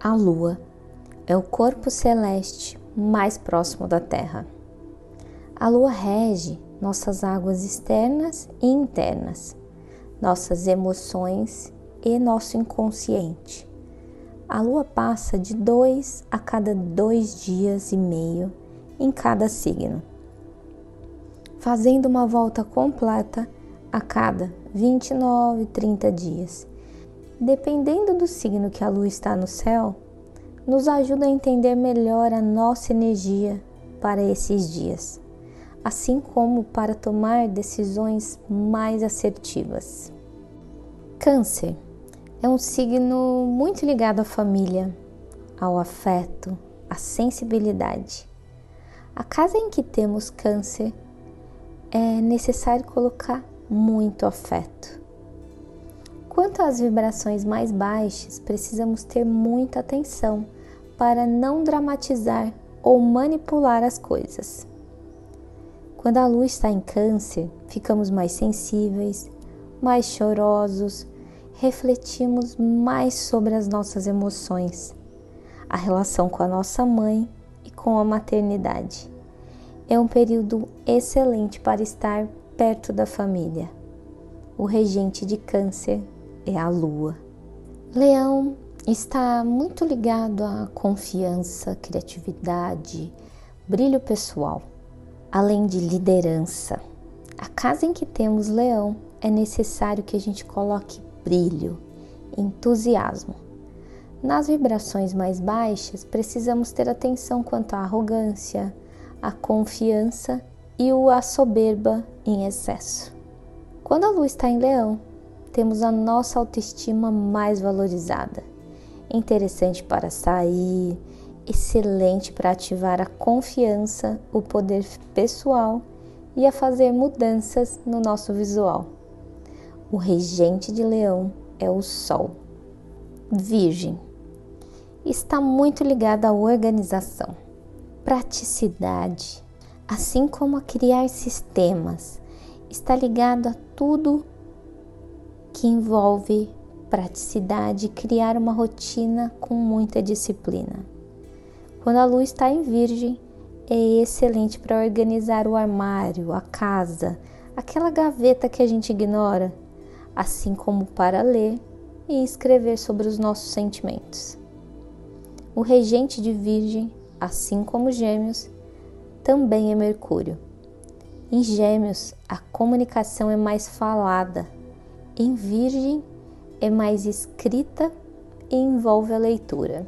A Lua é o corpo celeste mais próximo da Terra. A Lua rege nossas águas externas e internas, nossas emoções e nosso inconsciente. A Lua passa de dois a cada dois dias e meio em cada signo, fazendo uma volta completa a cada 29, 30 dias dependendo do signo que a lua está no céu, nos ajuda a entender melhor a nossa energia para esses dias, assim como para tomar decisões mais assertivas. Câncer é um signo muito ligado à família, ao afeto, à sensibilidade. A casa em que temos Câncer é necessário colocar muito afeto Quanto às vibrações mais baixas, precisamos ter muita atenção para não dramatizar ou manipular as coisas. Quando a luz está em Câncer, ficamos mais sensíveis, mais chorosos, refletimos mais sobre as nossas emoções, a relação com a nossa mãe e com a maternidade. É um período excelente para estar perto da família. O regente de Câncer é a lua. Leão está muito ligado à confiança, criatividade, brilho pessoal, além de liderança. A casa em que temos leão é necessário que a gente coloque brilho, entusiasmo. Nas vibrações mais baixas, precisamos ter atenção quanto à arrogância, à confiança e a soberba em excesso. Quando a lua está em leão, temos a nossa autoestima mais valorizada. Interessante para sair, excelente para ativar a confiança, o poder pessoal e a fazer mudanças no nosso visual. O regente de Leão é o Sol. Virgem está muito ligada à organização, praticidade, assim como a criar sistemas. Está ligado a tudo que envolve praticidade criar uma rotina com muita disciplina. Quando a lua está em Virgem, é excelente para organizar o armário, a casa, aquela gaveta que a gente ignora, assim como para ler e escrever sobre os nossos sentimentos. O regente de Virgem, assim como Gêmeos, também é Mercúrio. Em Gêmeos, a comunicação é mais falada, em Virgem é mais escrita e envolve a leitura.